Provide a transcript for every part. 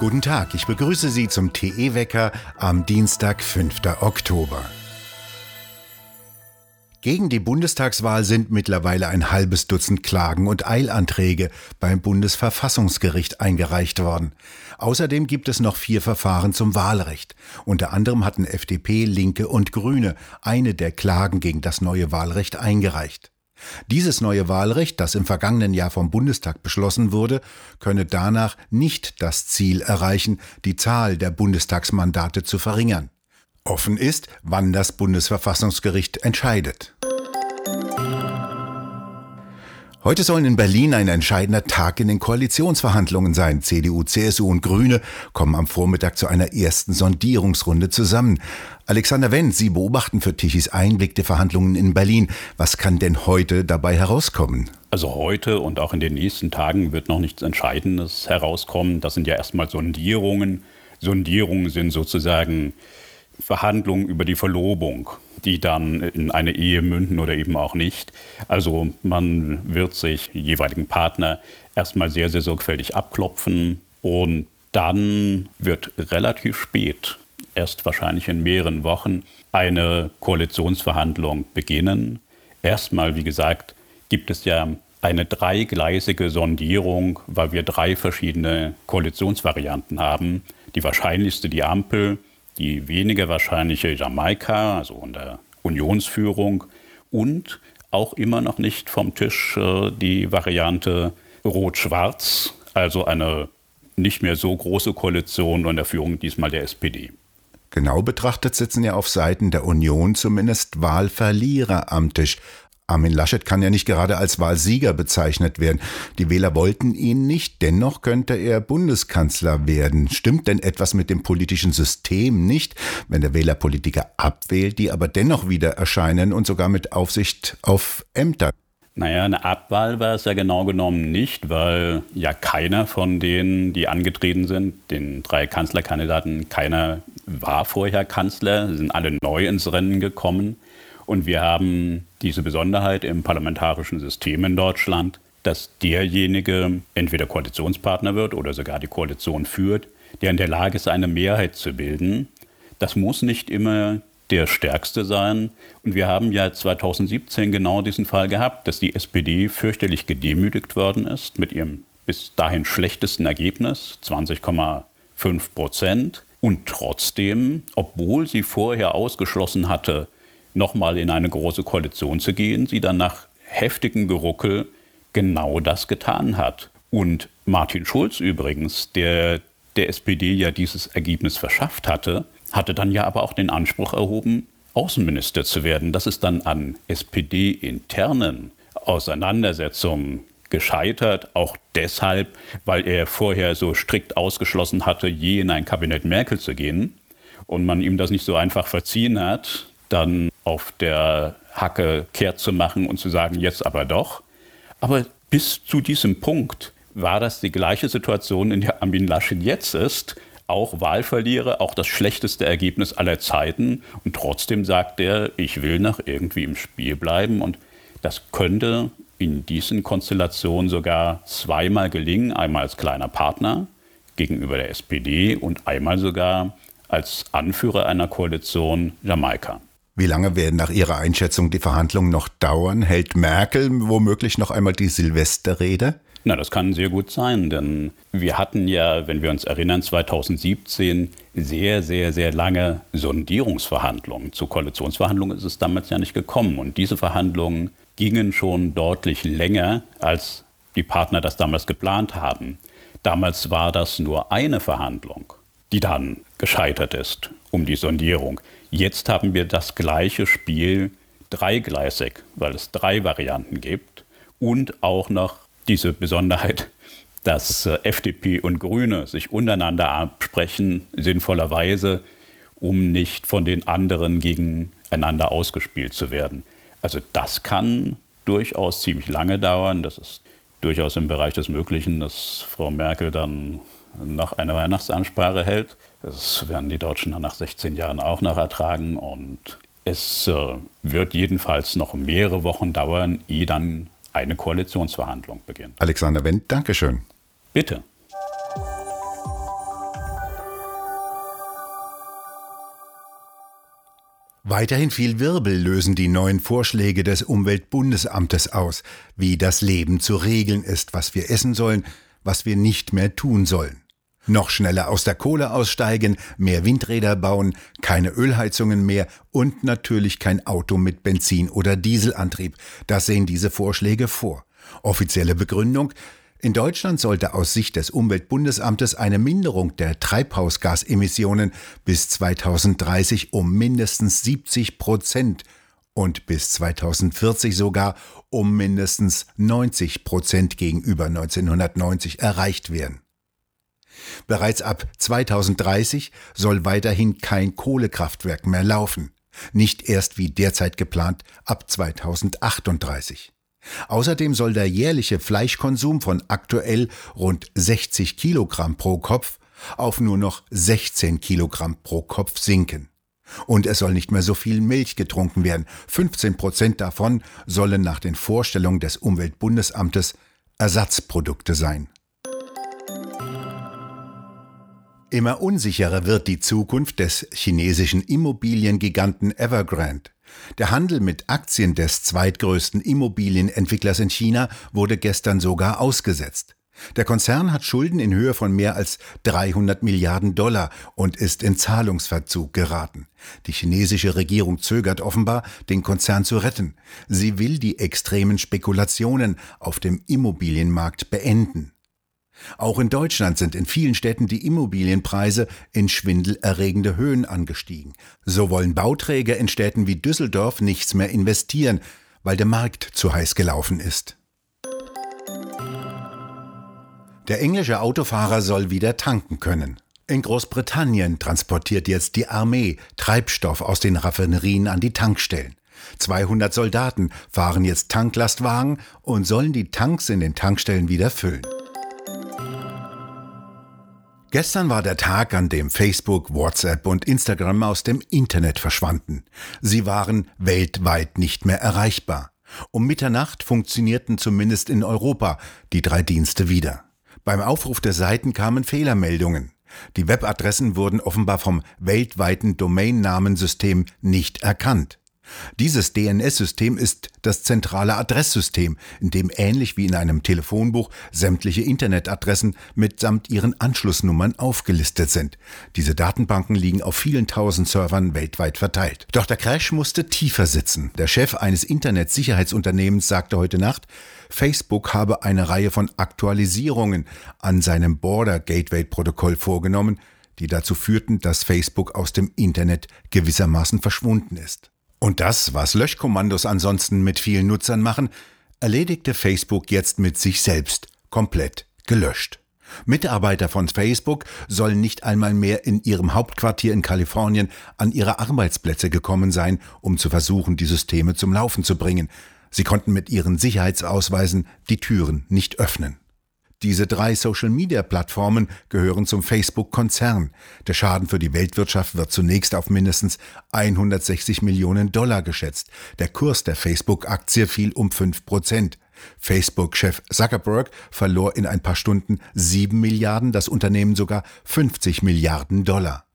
Guten Tag, ich begrüße Sie zum TE-Wecker am Dienstag, 5. Oktober. Gegen die Bundestagswahl sind mittlerweile ein halbes Dutzend Klagen und Eilanträge beim Bundesverfassungsgericht eingereicht worden. Außerdem gibt es noch vier Verfahren zum Wahlrecht. Unter anderem hatten FDP, Linke und Grüne eine der Klagen gegen das neue Wahlrecht eingereicht. Dieses neue Wahlrecht, das im vergangenen Jahr vom Bundestag beschlossen wurde, könne danach nicht das Ziel erreichen, die Zahl der Bundestagsmandate zu verringern. Offen ist, wann das Bundesverfassungsgericht entscheidet. Heute sollen in Berlin ein entscheidender Tag in den Koalitionsverhandlungen sein. CDU, CSU und Grüne kommen am Vormittag zu einer ersten Sondierungsrunde zusammen. Alexander Wendt, Sie beobachten für Tichys Einblick der Verhandlungen in Berlin. Was kann denn heute dabei herauskommen? Also heute und auch in den nächsten Tagen wird noch nichts Entscheidendes herauskommen. Das sind ja erstmal Sondierungen. Sondierungen sind sozusagen Verhandlungen über die Verlobung, die dann in eine Ehe münden oder eben auch nicht. Also man wird sich jeweiligen Partner erstmal sehr, sehr sorgfältig abklopfen und dann wird relativ spät, erst wahrscheinlich in mehreren Wochen, eine Koalitionsverhandlung beginnen. Erstmal, wie gesagt, gibt es ja eine dreigleisige Sondierung, weil wir drei verschiedene Koalitionsvarianten haben. Die wahrscheinlichste die Ampel, die weniger wahrscheinliche Jamaika, also unter Unionsführung, und auch immer noch nicht vom Tisch äh, die Variante Rot-Schwarz, also eine nicht mehr so große Koalition unter Führung diesmal der SPD. Genau betrachtet sitzen ja auf Seiten der Union zumindest Wahlverlierer am Tisch. Armin Laschet kann ja nicht gerade als Wahlsieger bezeichnet werden. Die Wähler wollten ihn nicht, dennoch könnte er Bundeskanzler werden. Stimmt denn etwas mit dem politischen System nicht, wenn der Wähler Politiker abwählt, die aber dennoch wieder erscheinen und sogar mit Aufsicht auf Ämter? Naja, eine Abwahl war es ja genau genommen nicht, weil ja keiner von denen, die angetreten sind, den drei Kanzlerkandidaten, keiner war vorher Kanzler, sind alle neu ins Rennen gekommen. Und wir haben diese Besonderheit im parlamentarischen System in Deutschland, dass derjenige entweder Koalitionspartner wird oder sogar die Koalition führt, der in der Lage ist, eine Mehrheit zu bilden. Das muss nicht immer der stärkste sein. Und wir haben ja 2017 genau diesen Fall gehabt, dass die SPD fürchterlich gedemütigt worden ist mit ihrem bis dahin schlechtesten Ergebnis, 20,5 Prozent. Und trotzdem, obwohl sie vorher ausgeschlossen hatte, nochmal in eine große Koalition zu gehen, sie dann nach heftigem Geruckel genau das getan hat. Und Martin Schulz übrigens, der der SPD ja dieses Ergebnis verschafft hatte, hatte dann ja aber auch den Anspruch erhoben, Außenminister zu werden. Das ist dann an SPD-internen Auseinandersetzungen gescheitert, auch deshalb, weil er vorher so strikt ausgeschlossen hatte, je in ein Kabinett Merkel zu gehen und man ihm das nicht so einfach verziehen hat, dann auf der Hacke kehrt zu machen und zu sagen, jetzt aber doch. Aber bis zu diesem Punkt war das die gleiche Situation, in der Armin Laschet jetzt ist. Auch Wahlverlierer, auch das schlechteste Ergebnis aller Zeiten. Und trotzdem sagt er, ich will noch irgendwie im Spiel bleiben. Und das könnte in diesen Konstellationen sogar zweimal gelingen. Einmal als kleiner Partner gegenüber der SPD und einmal sogar als Anführer einer Koalition Jamaika. Wie lange werden nach Ihrer Einschätzung die Verhandlungen noch dauern? Hält Merkel womöglich noch einmal die Silvesterrede? Na, das kann sehr gut sein, denn wir hatten ja, wenn wir uns erinnern, 2017 sehr, sehr, sehr lange Sondierungsverhandlungen. Zu Koalitionsverhandlungen ist es damals ja nicht gekommen. Und diese Verhandlungen gingen schon deutlich länger, als die Partner das damals geplant haben. Damals war das nur eine Verhandlung, die dann gescheitert ist um die Sondierung. Jetzt haben wir das gleiche Spiel dreigleisig, weil es drei Varianten gibt und auch noch diese Besonderheit, dass äh, FDP und Grüne sich untereinander absprechen, sinnvollerweise, um nicht von den anderen gegeneinander ausgespielt zu werden. Also das kann durchaus ziemlich lange dauern. Das ist durchaus im Bereich des Möglichen, dass Frau Merkel dann noch eine Weihnachtsansprache hält. Das werden die Deutschen dann nach 16 Jahren auch noch ertragen. Und es äh, wird jedenfalls noch mehrere Wochen dauern, ehe dann eine Koalitionsverhandlung beginnt. Alexander Wendt, Dankeschön. Bitte. Weiterhin viel Wirbel lösen die neuen Vorschläge des Umweltbundesamtes aus, wie das Leben zu regeln ist, was wir essen sollen, was wir nicht mehr tun sollen. Noch schneller aus der Kohle aussteigen, mehr Windräder bauen, keine Ölheizungen mehr und natürlich kein Auto mit Benzin- oder Dieselantrieb. Das sehen diese Vorschläge vor. Offizielle Begründung, in Deutschland sollte aus Sicht des Umweltbundesamtes eine Minderung der Treibhausgasemissionen bis 2030 um mindestens 70 Prozent und bis 2040 sogar um mindestens 90 Prozent gegenüber 1990 erreicht werden. Bereits ab 2030 soll weiterhin kein Kohlekraftwerk mehr laufen, nicht erst wie derzeit geplant ab 2038. Außerdem soll der jährliche Fleischkonsum von aktuell rund 60 Kilogramm pro Kopf auf nur noch 16 Kilogramm pro Kopf sinken. Und es soll nicht mehr so viel Milch getrunken werden. 15 Prozent davon sollen nach den Vorstellungen des Umweltbundesamtes Ersatzprodukte sein. Immer unsicherer wird die Zukunft des chinesischen Immobiliengiganten Evergrande. Der Handel mit Aktien des zweitgrößten Immobilienentwicklers in China wurde gestern sogar ausgesetzt. Der Konzern hat Schulden in Höhe von mehr als 300 Milliarden Dollar und ist in Zahlungsverzug geraten. Die chinesische Regierung zögert offenbar, den Konzern zu retten. Sie will die extremen Spekulationen auf dem Immobilienmarkt beenden. Auch in Deutschland sind in vielen Städten die Immobilienpreise in schwindelerregende Höhen angestiegen. So wollen Bauträger in Städten wie Düsseldorf nichts mehr investieren, weil der Markt zu heiß gelaufen ist. Der englische Autofahrer soll wieder tanken können. In Großbritannien transportiert jetzt die Armee Treibstoff aus den Raffinerien an die Tankstellen. 200 Soldaten fahren jetzt Tanklastwagen und sollen die Tanks in den Tankstellen wieder füllen. Gestern war der Tag, an dem Facebook, WhatsApp und Instagram aus dem Internet verschwanden. Sie waren weltweit nicht mehr erreichbar. Um Mitternacht funktionierten zumindest in Europa die drei Dienste wieder. Beim Aufruf der Seiten kamen Fehlermeldungen. Die Webadressen wurden offenbar vom weltweiten Domainnamensystem nicht erkannt. Dieses DNS-System ist das zentrale Adresssystem, in dem ähnlich wie in einem Telefonbuch sämtliche Internetadressen mitsamt ihren Anschlussnummern aufgelistet sind. Diese Datenbanken liegen auf vielen tausend Servern weltweit verteilt. Doch der Crash musste tiefer sitzen. Der Chef eines Internetsicherheitsunternehmens sagte heute Nacht, Facebook habe eine Reihe von Aktualisierungen an seinem Border Gateway Protokoll vorgenommen, die dazu führten, dass Facebook aus dem Internet gewissermaßen verschwunden ist. Und das, was Löschkommandos ansonsten mit vielen Nutzern machen, erledigte Facebook jetzt mit sich selbst komplett gelöscht. Mitarbeiter von Facebook sollen nicht einmal mehr in ihrem Hauptquartier in Kalifornien an ihre Arbeitsplätze gekommen sein, um zu versuchen, die Systeme zum Laufen zu bringen. Sie konnten mit ihren Sicherheitsausweisen die Türen nicht öffnen. Diese drei Social-Media-Plattformen gehören zum Facebook-Konzern. Der Schaden für die Weltwirtschaft wird zunächst auf mindestens 160 Millionen Dollar geschätzt. Der Kurs der Facebook-Aktie fiel um 5 Prozent. Facebook-Chef Zuckerberg verlor in ein paar Stunden 7 Milliarden, das Unternehmen sogar 50 Milliarden Dollar.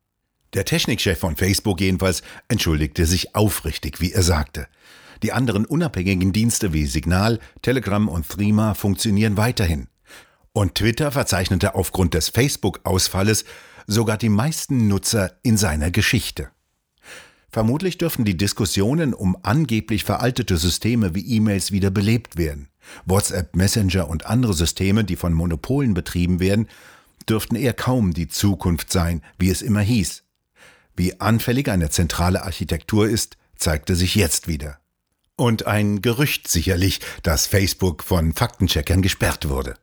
Der Technikchef von Facebook jedenfalls entschuldigte sich aufrichtig, wie er sagte. Die anderen unabhängigen Dienste wie Signal, Telegram und Threema funktionieren weiterhin. Und Twitter verzeichnete aufgrund des Facebook-Ausfalles sogar die meisten Nutzer in seiner Geschichte. Vermutlich dürfen die Diskussionen um angeblich veraltete Systeme wie E-Mails wieder belebt werden. WhatsApp, Messenger und andere Systeme, die von Monopolen betrieben werden, dürften eher kaum die Zukunft sein, wie es immer hieß. Wie anfällig eine zentrale Architektur ist, zeigte sich jetzt wieder. Und ein Gerücht sicherlich, dass Facebook von Faktencheckern gesperrt wurde.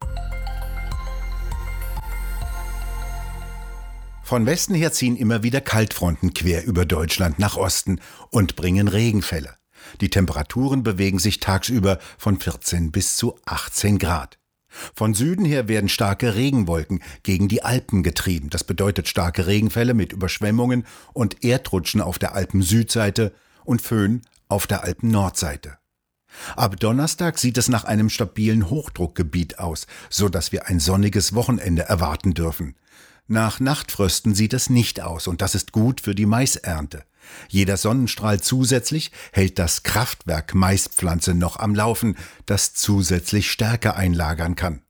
Von Westen her ziehen immer wieder Kaltfronten quer über Deutschland nach Osten und bringen Regenfälle. Die Temperaturen bewegen sich tagsüber von 14 bis zu 18 Grad. Von Süden her werden starke Regenwolken gegen die Alpen getrieben. Das bedeutet starke Regenfälle mit Überschwemmungen und Erdrutschen auf der Alpen-Südseite und Föhn auf der Alpen-Nordseite. Ab Donnerstag sieht es nach einem stabilen Hochdruckgebiet aus, so dass wir ein sonniges Wochenende erwarten dürfen. Nach Nachtfrösten sieht es nicht aus und das ist gut für die Maisernte. Jeder Sonnenstrahl zusätzlich hält das Kraftwerk Maispflanze noch am Laufen, das zusätzlich Stärke einlagern kann.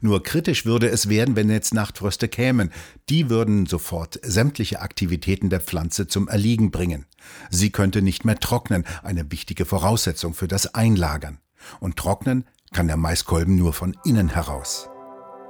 Nur kritisch würde es werden, wenn jetzt Nachtfröste kämen. Die würden sofort sämtliche Aktivitäten der Pflanze zum Erliegen bringen. Sie könnte nicht mehr trocknen, eine wichtige Voraussetzung für das Einlagern. Und trocknen kann der Maiskolben nur von innen heraus.